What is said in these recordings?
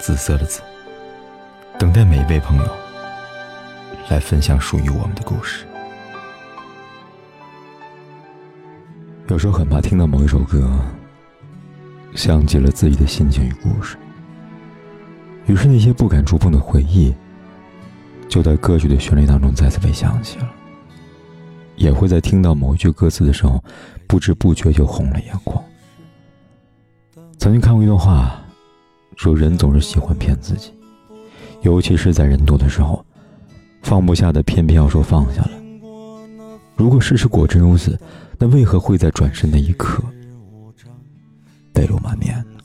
紫色的紫，等待每一位朋友来分享属于我们的故事。有时候很怕听到某一首歌，像极了自己的心情与故事，于是那些不敢触碰的回忆，就在歌曲的旋律当中再次被想起了。也会在听到某一句歌词的时候，不知不觉就红了眼眶。曾经看过一段话，说人总是喜欢骗自己，尤其是在人多的时候，放不下的偏偏要说放下了。如果事实果真如此。那为何会在转身那一刻泪流满面呢？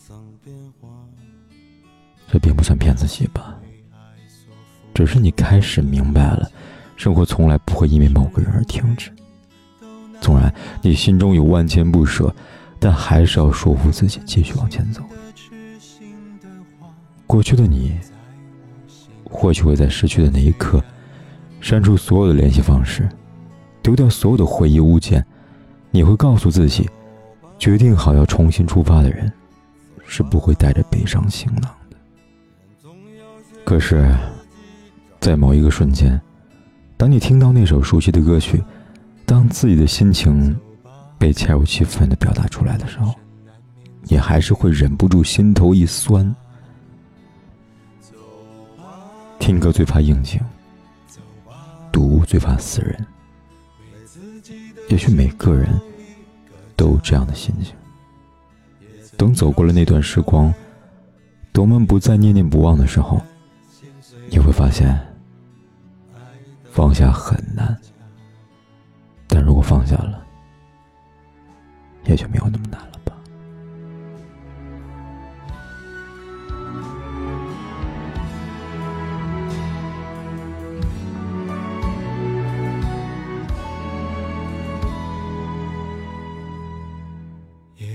这并不算骗自己吧，只是你开始明白了，生活从来不会因为某个人而停止。纵然你心中有万千不舍，但还是要说服自己继续往前走。过去的你，或许会在失去的那一刻，删除所有的联系方式，丢掉所有的回忆物件。你会告诉自己，决定好要重新出发的人，是不会带着悲伤行囊的。可是，在某一个瞬间，当你听到那首熟悉的歌曲，当自己的心情被恰如其分的表达出来的时候，你还是会忍不住心头一酸。听歌最怕应景，读物最怕死人。也许每个人都有这样的心情。等走过了那段时光，等我们不再念念不忘的时候，你会发现，放下很难。但如果放下了，也就没有那么难了。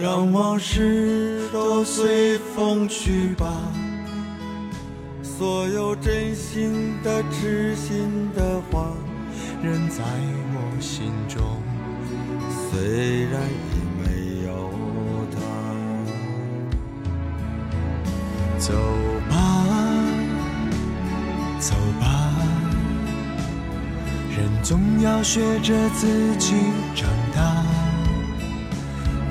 让往事都随风去吧，所有真心的、痴心的话，仍在我心中。虽然已没有他，走吧，走吧，人总要学着自己长大。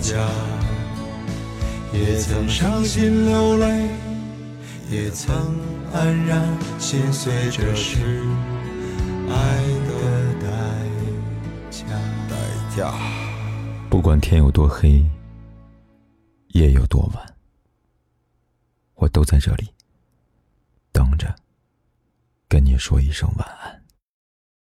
价，也曾伤心流泪，也曾黯然心碎，这是爱的代价。代价。不管天有多黑，夜有多晚，我都在这里等着，跟你说一声晚安。